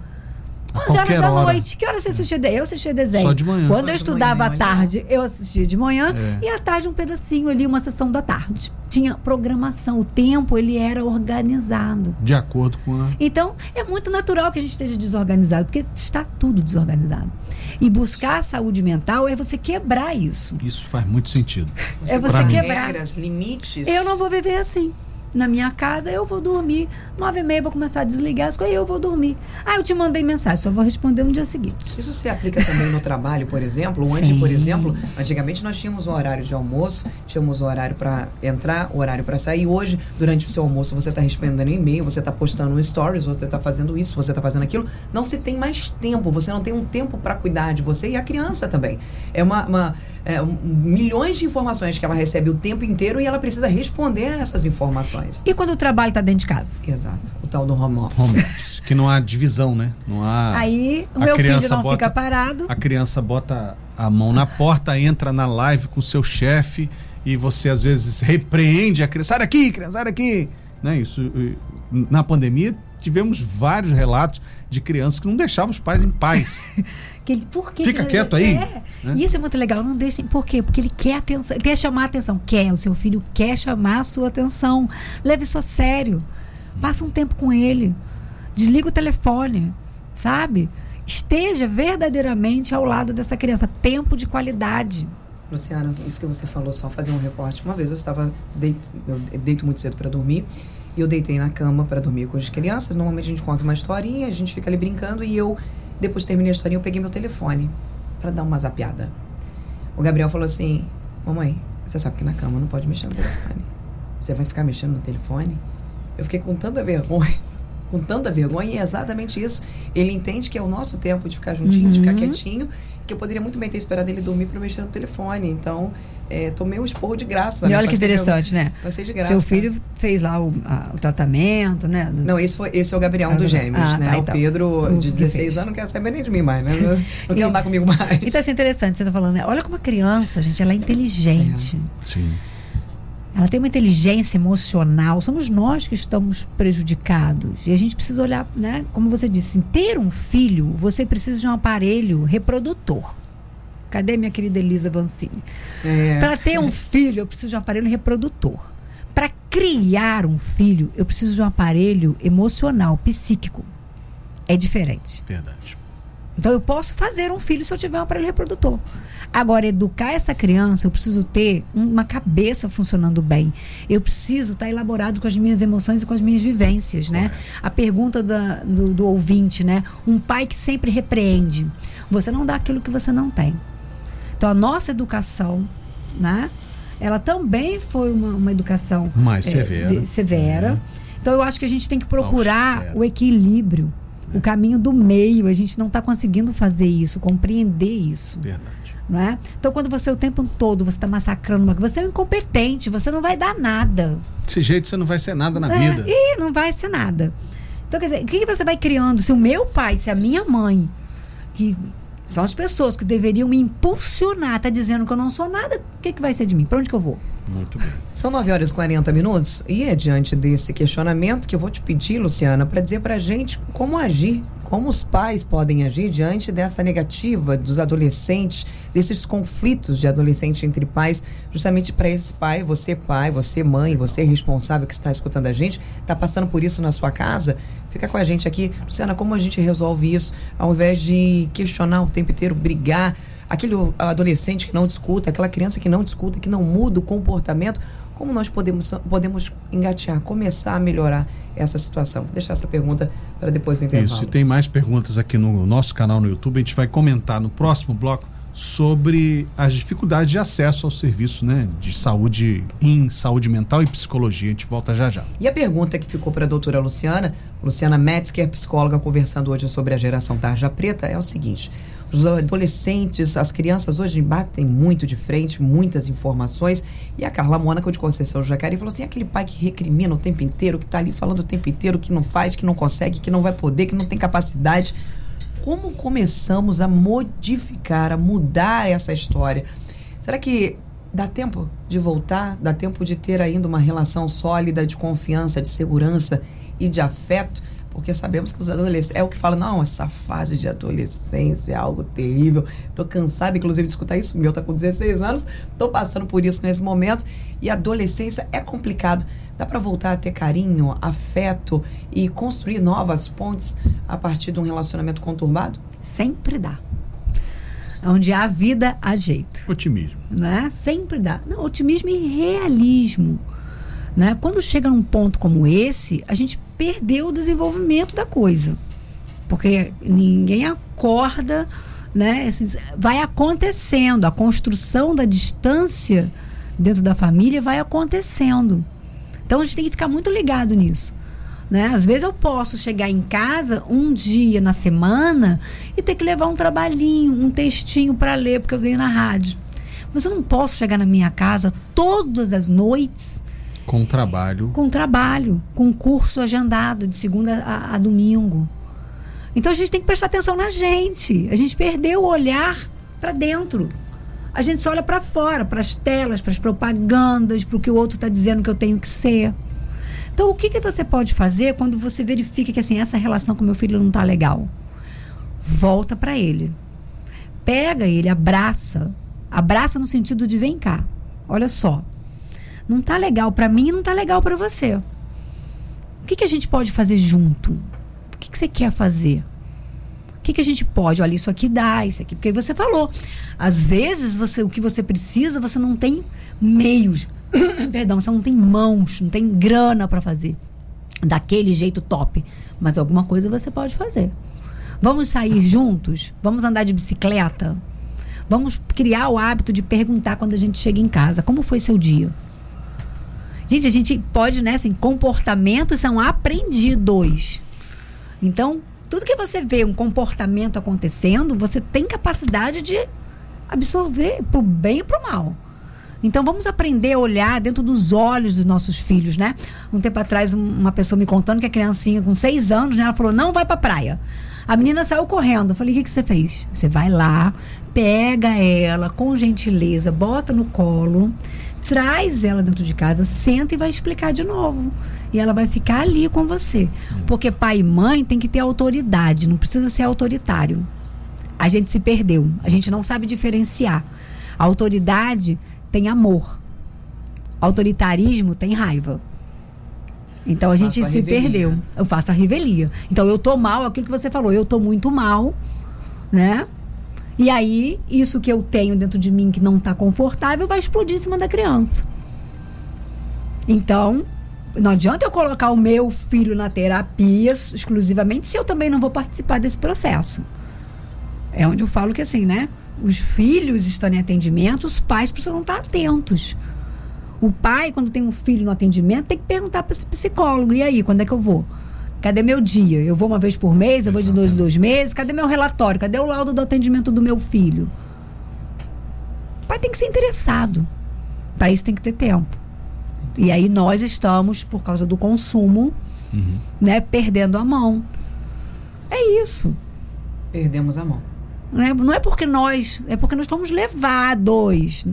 A 11 horas da hora. noite. Que hora você assistia desenho? Eu assistia desenho. Só de manhã. Quando Só eu estudava manhã, à olha. tarde, eu assistia de manhã É. e à tarde um pedacinho ali, uma sessão da tarde. Tinha programação. O tempo, ele era organizado. De acordo com a. Então, é muito natural que a gente esteja desorganizado, porque está tudo desorganizado. E buscar a saúde mental é você quebrar isso. Isso faz muito sentido. É você quebrar. regras, limites. Eu não vou viver assim. Na minha casa, eu vou dormir. Nove e meia, vou começar a desligar as coisas e eu vou dormir. Ah, eu te mandei mensagem, só vou responder no dia seguinte. Isso se aplica também no trabalho, por exemplo. Onde, Sim. por exemplo, antigamente nós tínhamos um horário de almoço, tínhamos um horário para entrar, um horário para sair. Hoje, durante o seu almoço, você está respondendo e-mail, você está postando um stories, você está fazendo isso, você está fazendo aquilo. Não se tem mais tempo, você não tem um tempo para cuidar de você e a criança também. É uma. uma- é, milhões de informações que ela recebe o tempo inteiro e ela precisa responder a essas informações. E quando o trabalho está dentro de casa? Exato. O tal do home office. Home office, que não há divisão, né? Não há. Aí o meu filho criança não bota- fica parado. A criança bota a mão na porta, entra na live com o seu chefe e você às vezes repreende a criança. Sai daqui, criança, sai daqui. Né? Isso, na pandemia tivemos vários relatos de crianças que não deixavam os pais em paz. Que ele, por que Fica que- quieto aí, É. né? E isso é muito legal. Não deixem. Por quê? Porque ele quer atenção, quer chamar a atenção. Quer, o seu filho quer chamar a sua atenção. Leve isso a sério. Passa um tempo com ele. Desliga o telefone. Sabe? Esteja verdadeiramente ao lado dessa criança. Tempo de qualidade. Luciana, isso que você falou, só fazer um reporte. Uma vez eu estava deit... eu deito muito cedo para dormir e eu deitei na cama para dormir com as crianças. Normalmente a gente conta uma historinha, a gente fica ali brincando e eu depois terminei a historinha eu peguei meu telefone para dar uma zapiada. O Gabriel falou assim: "Mamãe, você sabe que na cama não pode mexer no telefone. Você vai ficar mexendo no telefone?" Eu fiquei com tanta vergonha, com tanta vergonha, e é exatamente isso. Ele entende que é o nosso tempo de ficar juntinho, de ficar Uhum. quietinho, que eu poderia muito bem ter esperado ele dormir para mexer no telefone. Então, é, tomei um esporro de graça. E né? olha que interessante, né? Passei de graça. Seu filho fez lá o, a- o tratamento, né? Do- Não, esse, foi, esse é o Gabriel, Ah, dos tá. gêmeos, Ah, né? tá, o então. Pedro, de que 16 fez. anos, não quer saber nem de mim mais, né? Não, não quer E- andar comigo mais. Então, assim, interessante, você está falando, né? Olha como a criança, gente, ela é inteligente. Sim. Ela tem uma inteligência emocional. Somos nós que estamos prejudicados. E a gente precisa olhar, né? Como você disse, ter um filho, você precisa de um aparelho reprodutor. Cadê minha querida Elisa Vancini? É. Para ter um filho, eu preciso de um aparelho reprodutor. Para criar um filho, eu preciso de um aparelho emocional, psíquico. É diferente. Verdade. Então eu posso fazer um filho se eu tiver um aparelho reprodutor. Agora, educar essa criança, eu preciso ter uma cabeça funcionando bem. Eu preciso estar elaborado com as minhas emoções e com as minhas vivências, né? A pergunta da- do, do ouvinte, né? Um pai que sempre repreende. Você não dá aquilo que você não tem. Então, a nossa educação, né? Ela também foi uma, uma educação Mais é, severa. de- severa. Então, eu acho que a gente tem que procurar Austera. o equilíbrio, o caminho do meio. A gente não está conseguindo fazer isso, compreender isso. Verdade. Não é? Então, quando você o tempo todo você está massacrando uma você é um incompetente, você não vai dar nada. Desse jeito você não vai ser nada na É, vida. E não vai ser nada. Então, quer dizer, o que, que você vai criando? Se o meu pai, se a minha mãe, que São as pessoas que deveriam me impulsionar. Tá dizendo que eu não sou nada, o que, que vai ser de mim? Para onde que eu vou? Muito bem. São 9 horas e 40 minutos e é diante desse questionamento que eu vou te pedir, Luciana, para dizer para a gente como agir, como os pais podem agir diante dessa negativa dos adolescentes, desses conflitos de adolescente entre pais, justamente para esse pai, você pai, você mãe, você responsável que está escutando a gente, está passando por isso na sua casa, fica com a gente aqui. Luciana, como a gente resolve isso ao invés de questionar o tempo inteiro, brigar, aquele adolescente que não discuta, aquela criança que não discuta, que não muda o comportamento, como nós podemos, podemos engatear, começar a melhorar essa situação? Vou deixar essa pergunta para depois do intervalo. Isso, e tem mais perguntas aqui no nosso canal no YouTube. A gente vai comentar no próximo bloco sobre as dificuldades de acesso ao serviço né, de saúde em saúde mental e psicologia. A gente volta já já. E a pergunta que ficou para a doutora Luciana, Luciana Metzger, psicóloga, conversando hoje sobre a geração tarja preta, é o seguinte: os adolescentes, as crianças hoje batem muito de frente, muitas informações. E a Carla Mônaco de Conceição Jacareí falou assim: aquele pai que recrimina o tempo inteiro, que está ali falando o tempo inteiro, que não faz, que não consegue, que não vai poder, que não tem capacidade. Como começamos a modificar, a mudar essa história? Será que dá tempo de voltar? Dá tempo de ter ainda uma relação sólida de confiança, de segurança e de afeto? Porque sabemos que os adolescentes. É o que fala, não, essa fase de adolescência é algo terrível. Tô cansada, inclusive, de escutar isso. O meu tá com 16 anos, tô passando por isso nesse momento. E adolescência é complicado. Dá para voltar a ter carinho, afeto e construir novas pontes a partir de um relacionamento conturbado? Sempre dá. Onde há vida, há jeito. Otimismo. Né? Sempre dá. Não, otimismo e realismo. Né? Quando chega num ponto como esse, a gente perdeu o desenvolvimento da coisa. Porque ninguém acorda, né? Assim, vai acontecendo, a construção da distância dentro da família vai acontecendo. Então a gente tem que ficar muito ligado nisso. Né? Às vezes eu posso chegar em casa um dia na semana e ter que levar um trabalhinho, um textinho para ler, porque eu ganho na rádio. Mas eu não posso chegar na minha casa todas as noites com trabalho. Com trabalho, com curso agendado de segunda a, a domingo. Então a gente tem que prestar atenção na gente. A gente perdeu o olhar para dentro. A gente só olha para fora, para as telas, para as propagandas, para o que o outro está dizendo que eu tenho que ser. Então, o que, que você pode fazer quando você verifica que assim essa relação com meu filho não está legal? Volta para ele. Pega ele, abraça. Abraça no sentido de vem cá. Olha só, não tá legal para mim e não tá legal para você. O que, que a gente pode fazer junto? O que, que você quer fazer? O que, que a gente pode? Olha, isso aqui dá, isso aqui. Porque você falou. Às vezes, você, o que você precisa, você não tem meios. Perdão, você não tem mãos, não tem grana para fazer. Daquele jeito top. Mas alguma coisa você pode fazer. Vamos sair juntos? Vamos andar de bicicleta? Vamos criar o hábito de perguntar quando a gente chega em casa: como foi seu dia? Gente, a gente pode, né, assim, comportamentos são aprendidos. Então, tudo que você vê um comportamento acontecendo, você tem capacidade de absorver pro bem e pro mal. Então vamos aprender a olhar dentro dos olhos dos nossos filhos, né? Um tempo atrás, uma pessoa me contando que a criancinha com seis anos, né? Ela falou, não vai pra praia. A menina saiu correndo. Eu falei, o que, que você fez? Você vai lá, pega ela com gentileza, bota no colo, traz ela dentro de casa, senta e vai explicar de novo. E ela vai ficar ali com você. Porque pai e mãe tem que ter autoridade, não precisa ser autoritário. A gente se perdeu, a gente não sabe diferenciar. A autoridade tem amor. Autoritarismo tem raiva. Então a gente se perdeu. Eu faço a revelia. Então eu tô mal, aquilo que você falou, eu tô muito mal, né? E aí, isso que eu tenho dentro de mim que não está confortável vai explodir em cima da criança. Então, não adianta eu colocar o meu filho na terapia exclusivamente se eu também não vou participar desse processo. É onde eu falo que assim, né? Os filhos estão em atendimento, os pais precisam estar atentos. O pai, quando tem um filho no atendimento, tem que perguntar para esse psicólogo: e aí, quando é que eu vou? Cadê meu dia? Eu vou uma vez por mês, eu vou de dois em dois meses. Cadê meu relatório? Cadê o laudo do atendimento do meu filho? O pai tem que ser interessado. Para isso tem que ter tempo. E aí nós estamos, por causa do consumo, uhum. né, perdendo a mão. É isso. Perdemos a mão. Né? Não é porque nós, é porque nós fomos levados.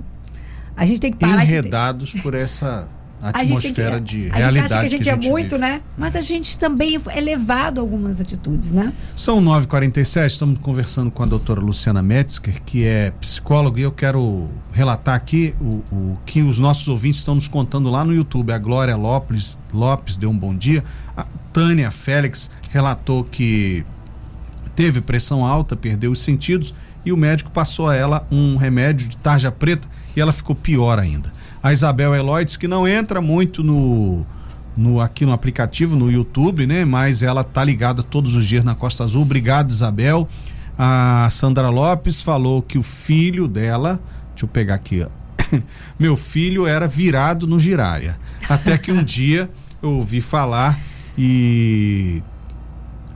A gente tem que parar de- Enredados por essa a gente tem que- atmosfera de A realidade. gente acha que a gente, é muito, vive. né? Mas a gente também é levado a algumas atitudes, né? São 9h47, estamos conversando com a doutora Luciana Metzger, que é psicóloga, e eu quero relatar aqui o, o que os nossos ouvintes estão nos contando lá no YouTube. A Glória Lopes, Lopes deu um bom dia. A Tânia Félix relatou que teve pressão alta, perdeu os sentidos, e o médico passou a ela um remédio de tarja preta e ela ficou pior ainda. A Isabel Eloy disse que não entra muito no, no aqui no aplicativo, no YouTube, né? Mas ela tá ligada todos os dias na Costa Azul. Obrigado, Isabel. A Sandra Lopes falou que o filho dela, deixa eu pegar aqui, ó. Meu filho era virado no giraia. Até que um dia eu ouvi falar e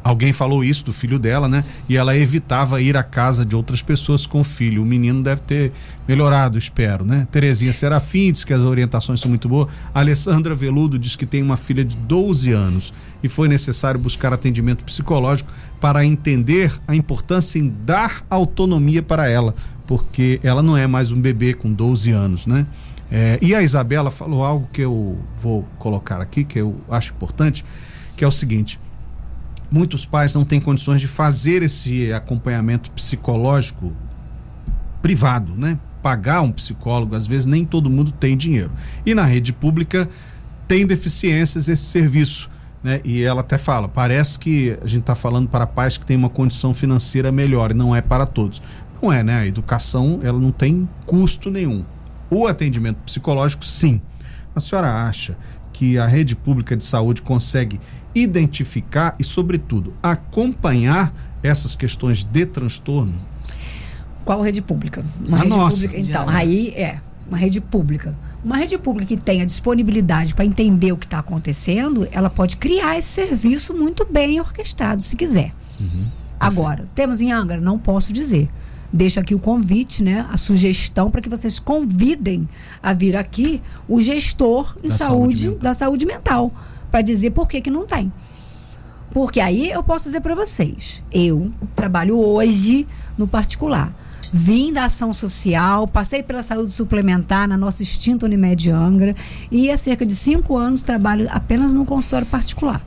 alguém falou isso do filho dela, né? E ela evitava ir à casa de outras pessoas com o filho. O menino deve ter melhorado, espero, né? Terezinha Serafim diz que as orientações são muito boas. Alessandra Veludo diz que tem uma filha de 12 anos e foi necessário buscar atendimento psicológico para entender a importância em dar autonomia para ela, porque ela não é mais um bebê com 12 anos, né? É, e a Isabela falou algo que eu vou colocar aqui, que eu acho importante, que é o seguinte: muitos pais não têm condições de fazer esse acompanhamento psicológico privado, né? Pagar um psicólogo, às vezes nem todo mundo tem dinheiro. E na rede pública tem deficiências esse serviço, né? E ela até fala, parece que a gente está falando para pais que têm uma condição financeira melhor e não é para todos. Não é, né? A educação, ela não tem custo nenhum. O atendimento psicológico, sim. A senhora acha que a rede pública de saúde consegue identificar e, sobretudo, acompanhar essas questões de transtorno? Qual rede pública? Uma A rede nossa. pública. Então, Já, né? aí é uma rede pública. Uma rede pública que tenha disponibilidade para entender o que está acontecendo, ela pode criar esse serviço muito bem orquestrado, se quiser. Agora, temos em Angra? Não posso dizer. Deixo aqui o convite, né? A sugestão para que vocês convidem a vir aqui o gestor em Da saúde saúde, da saúde mental para dizer por que, que não tem. Porque aí eu posso dizer para vocês, eu trabalho hoje no particular. Vim da ação social, passei pela saúde suplementar na nossa extinta Unimed Angra e há cerca de cinco anos trabalho apenas no consultório particular.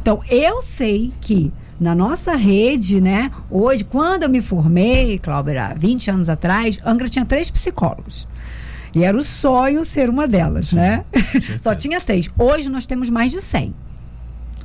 Então, eu sei que na nossa rede, né, hoje, quando eu me formei, Cláudia, há 20 anos atrás, Angra tinha três psicólogos. E era o sonho ser uma delas, né? Só tinha três. Hoje nós temos mais de 100.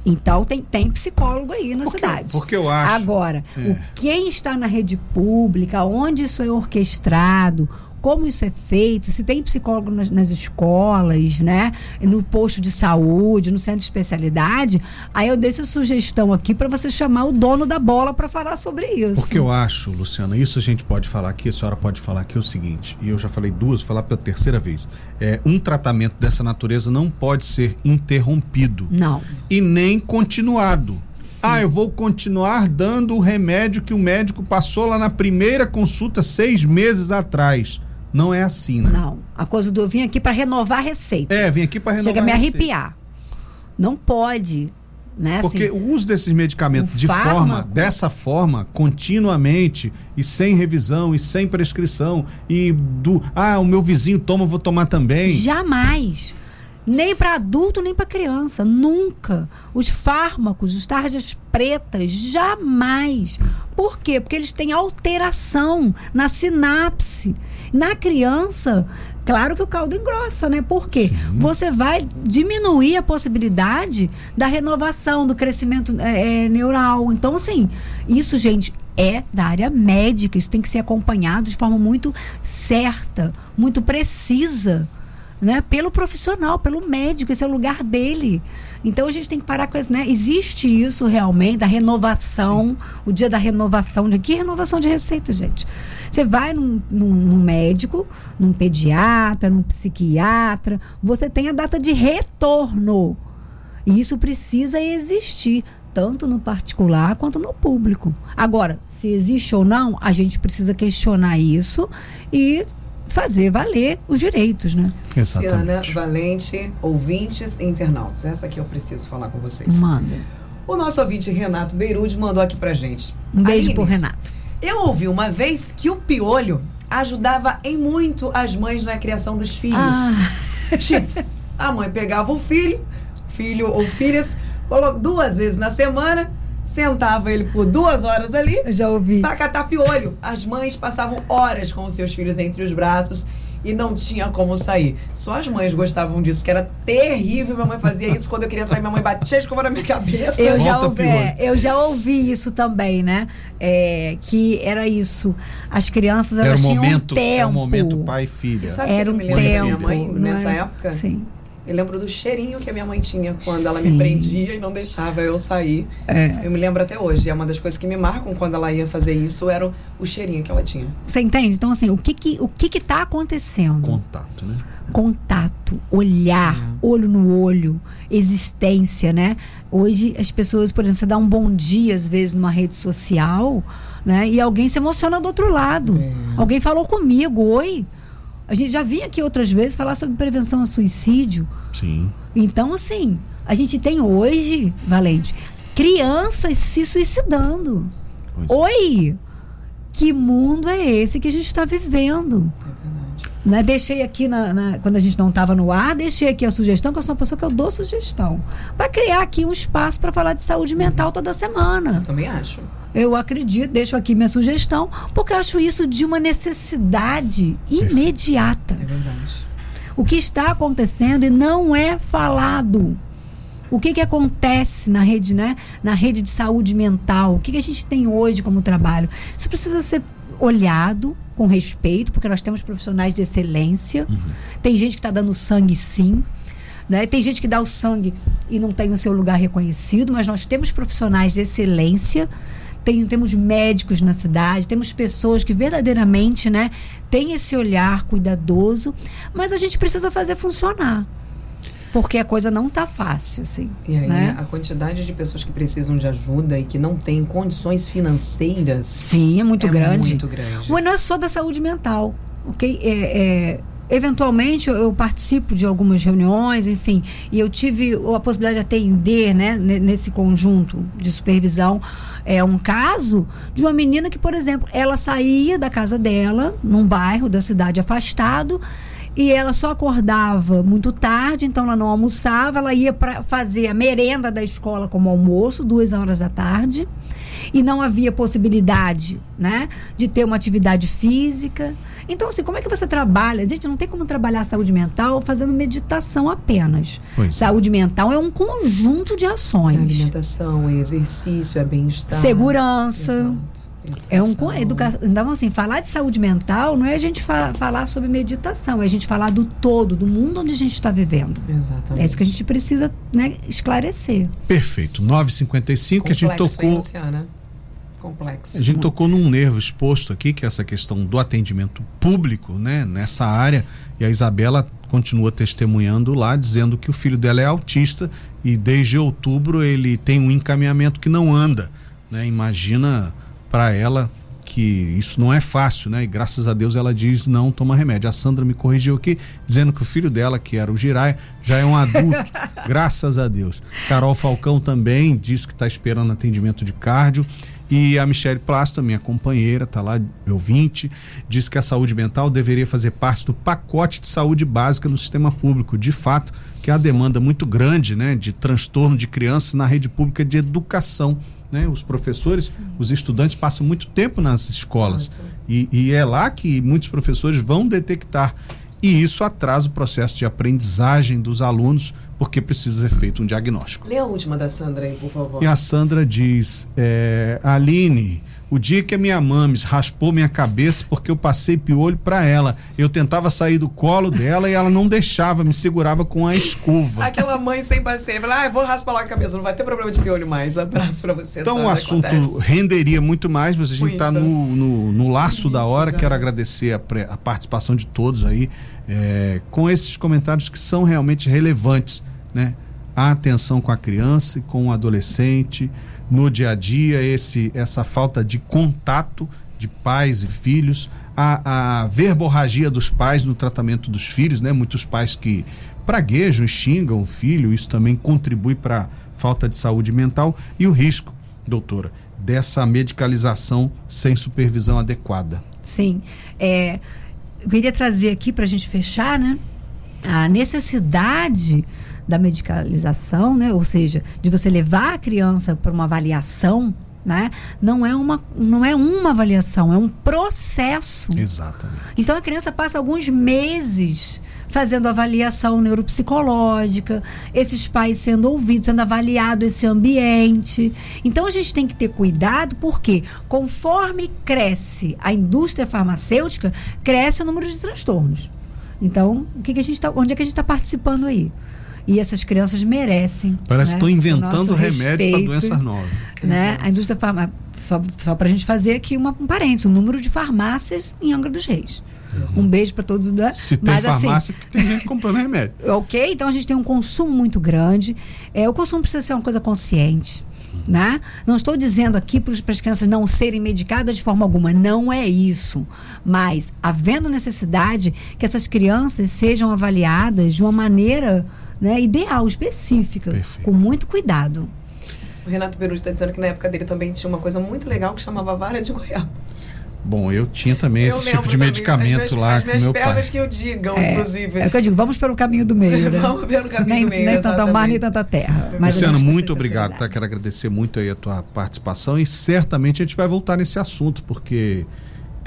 Então tem, tem psicólogo aí na Porque- cidade. porque eu acho- Agora, É. o quem está na rede pública, onde isso é orquestrado, como isso é feito, se tem psicólogo nas, nas escolas, né? No posto de saúde, no centro de especialidade, aí eu deixo a sugestão aqui para você chamar o dono da bola para falar sobre isso. Porque eu acho, Luciana, isso a gente pode falar aqui, a senhora pode falar aqui é o seguinte, e eu já falei duas, vou falar pela terceira vez. É, um tratamento dessa natureza não pode ser interrompido Não. e nem continuado. Ah, eu vou continuar dando o remédio que o médico passou lá na primeira consulta seis meses atrás. Não é assim, né? Não. A coisa do eu vim aqui para renovar a receita. É, vem aqui para renovar Chega a me receita. arrepiar. Não pode, né? Porque assim, o uso desses medicamentos de forma, fármaco- dessa forma, continuamente, e sem revisão, e sem prescrição, e do. Ah, o meu vizinho toma, vou tomar também. Jamais. Nem para adulto, nem para criança. Nunca. Os fármacos, os tarjas pretas, jamais. Por quê? Porque eles têm alteração na sinapse. Na criança, claro que o caldo engrossa, né? Por quê? Você vai diminuir a possibilidade da renovação, do crescimento é, é, neural. Então, assim, isso, gente, é da área médica. Isso tem que ser acompanhado de forma muito certa, muito precisa né, pelo profissional, pelo médico, esse é o lugar dele. Então a gente tem que parar com isso, né? Existe isso realmente, da renovação, o dia da renovação. De que renovação de receita, gente? Você vai num, num- num médico, num pediatra, num psiquiatra, você tem a data de retorno. E isso precisa existir, tanto no particular quanto no público. Agora, se existe ou não, a gente precisa questionar isso e fazer valer os direitos, né? Luciana, Exatamente. Valente, ouvintes e internautas. Essa aqui eu preciso falar com vocês. Manda. O nosso ouvinte Renato Beirute mandou aqui pra gente. Um beijo Aline, pro Renato. Eu ouvi uma vez que o piolho ajudava em muito as mães na criação dos filhos. Ah. Tipo, a mãe pegava o filho, filho ou filhas, duas vezes na semana, sentava ele por duas horas ali Eu já ouvi. para catar piolho. As mães passavam horas com os seus filhos entre os braços e não tinha como sair. Só as mães gostavam disso, que era terrível. Minha mãe fazia isso quando eu queria sair, minha mãe batia a escova na minha cabeça. Eu já, ouvi, é, eu já ouvi isso também, né? É, que era isso. As crianças Era elas o tinham momento, um tempo. é o momento pai e filha. E sabe Era o um que eu me lembro da minha tempo. mãe não nessa era- época? Sim. Eu lembro do cheirinho que a minha mãe tinha quando ela Sim. me prendia e não deixava eu sair. É. Eu me lembro até hoje. É uma das coisas que me marcam quando ela ia fazer isso, era o, o cheirinho que ela tinha. Você entende? Então, assim, o que que, o que que tá acontecendo? Contato, né? Contato, olhar, É. olho no olho, existência, né? Hoje, as pessoas, por exemplo, você dá um bom dia, às vezes, numa rede social, né? E alguém se emociona do outro lado. É. Alguém falou comigo, oi. A gente já vinha aqui outras vezes falar sobre prevenção a suicídio. Sim. Então, assim, a gente tem hoje, Valente, crianças se suicidando. Pois é. Oi! Que mundo é esse que a gente está vivendo? É verdade. Né? Deixei aqui, na, na- quando a gente não estava no ar, deixei aqui a sugestão, que eu sou uma pessoa que eu dou sugestão. Para criar aqui um espaço para falar de saúde mental toda semana. Eu também acho. Eu acredito, deixo aqui minha sugestão, porque eu acho isso de uma necessidade imediata. É verdade. O que está acontecendo e não é falado. O que, que acontece na rede, né? Na rede de saúde mental? O que, que a gente tem hoje como trabalho? Isso precisa ser olhado com respeito, porque nós temos profissionais de excelência. Tem gente que está dando sangue, sim. Né? Tem gente que dá o sangue e não tem o seu lugar reconhecido, mas nós temos profissionais de excelência. Tem, temos médicos na cidade, temos pessoas que verdadeiramente né, têm esse olhar cuidadoso, mas a gente precisa fazer funcionar. Porque a coisa não está fácil, assim. E aí, né? a quantidade de pessoas que precisam de ajuda e que não têm condições financeiras Sim, é muito é grande. muito grande. Mas não é só da saúde mental, ok? É, é, eventualmente eu, participo de algumas reuniões, enfim, e eu tive a possibilidade de atender, né, ne- nesse conjunto de supervisão, é um caso de uma menina que, por exemplo, ela saía da casa dela, num bairro da cidade afastado, e ela só acordava muito tarde, então ela não almoçava, ela ia para fazer a merenda da escola como almoço, duas horas da tarde, e não havia possibilidade, né, de ter uma atividade física. Então, assim, como é que você trabalha? Gente, não tem como trabalhar a saúde mental fazendo meditação apenas. Pois é. saúde mental é um conjunto de É ações. alimentação, é exercício, é bem-estar. Segurança. Exato. É um Educação. educação. Então, assim, falar de saúde mental não é a gente fa- falar sobre meditação, é a gente falar do todo, do mundo onde a gente está vivendo. Exatamente. É isso que a gente precisa né, esclarecer. Perfeito. 9h55, que a gente tocou. Luciana? Complexo. A gente tocou num nervo exposto aqui, que é essa questão do atendimento público, né, nessa área. E a Isabela continua testemunhando lá, dizendo que o filho dela é autista e desde outubro ele tem um encaminhamento que não anda. Né? Imagina para ela que isso não é fácil, né? E graças a Deus ela diz não toma remédio. A Sandra me corrigiu aqui, dizendo que o filho dela, que era o Girai, já é um adulto. graças a Deus. Carol Falcão também diz que está esperando atendimento de cardio. E a Michelle Plasto, minha companheira, está lá, ouvinte, diz que a saúde mental deveria fazer parte do pacote de saúde básica no sistema público. De fato, que há demanda muito grande né, de transtorno de crianças na rede pública de educação. Né? Os professores, os estudantes passam muito tempo nas escolas. E, e é lá que muitos professores vão detectar. E isso atrasa o processo de aprendizagem dos alunos, porque precisa ser feito um diagnóstico. Lê a última da Sandra aí, por favor. E a Sandra diz: é, Aline, o dia que a minha mames raspou minha cabeça porque eu passei piolho para ela. Eu tentava sair do colo dela e ela não deixava, me segurava com a escova. Aquela mãe sem paciência, fala, ah, vou raspar logo a cabeça, não vai ter problema de piolho mais. Abraço pra você, Então o Sandra, assunto acontece. renderia muito mais, mas a gente está Muito. no, no, no laço da hora. Quero agradecer a, pre- a participação de todos aí é, com esses comentários que são realmente relevantes, né? A atenção com a criança e com o adolescente no dia a dia, esse, essa falta de contato de pais e filhos, a, a verborragia dos pais no tratamento dos filhos, né? Muitos pais que praguejam xingam o filho, isso também contribui para falta de saúde mental e o risco, doutora, dessa medicalização sem supervisão adequada. Sim. É, eu queria trazer aqui para a gente fechar, né? A necessidade da medicalização, né? Ou seja, de você levar a criança para uma avaliação, né? Não é uma, não é uma avaliação, é um processo. Exatamente. Então a criança passa alguns meses fazendo avaliação neuropsicológica, esses pais sendo ouvidos, sendo avaliado esse ambiente. Então a gente tem que ter cuidado porque conforme cresce a indústria farmacêutica, cresce o número de transtornos. Então, o que, que a gente tá, onde é que a gente está participando aí? E essas crianças merecem. Parece né, que estão inventando remédio para doenças novas. Né? A indústria farmacêutica. Só, só para a gente fazer aqui uma, um parênteses: o número de farmácias em Angra dos Reis. Um beijo para todos. Da, Se tem mas, farmácia, porque tem gente comprando remédio. Ok? Então a gente tem um consumo muito grande. É, o consumo precisa ser uma coisa consciente. Né? Não estou dizendo aqui para as crianças não serem medicadas de forma alguma, não é isso. Mas, havendo necessidade, que essas crianças sejam avaliadas de uma maneira né, ideal, específica, Perfeito. com muito cuidado. O Renato Beruti está dizendo que na época dele também tinha uma coisa muito legal que chamava vara de goiaba. Bom, eu tinha também Eu esse tipo de medicamento as minhas, lá As com minhas meu pai. pernas que eu digam, É, inclusive. é o que eu digo, vamos pelo caminho do meio, né? Vamos pelo caminho nem, do meio, nem tanto mar, nem tanta terra. Mas Luciano, muito obrigado, tá? Quero agradecer muito aí a tua participação e certamente a gente vai voltar nesse assunto, porque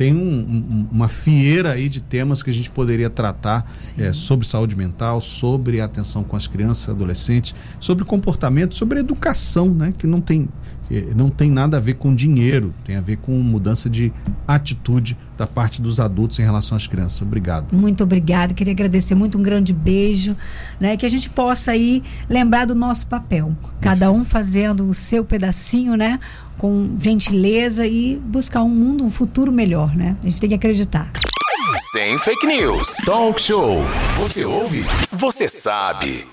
tem um- um- uma fieira aí de temas que a gente poderia tratar é, sobre saúde mental, sobre atenção com as crianças e adolescentes, sobre comportamento, sobre educação, né? Que não tem, não tem nada a ver com dinheiro, tem a ver com mudança de atitude da parte dos adultos em relação às crianças. Obrigado. Muito obrigada, queria agradecer muito, um grande beijo, né? Que a gente possa aí lembrar do nosso papel, cada um fazendo o seu pedacinho, né? Com gentileza e buscar um mundo, um futuro melhor, né? A gente tem que acreditar. Sem fake news. Talk show. Você ouve? Você sabe.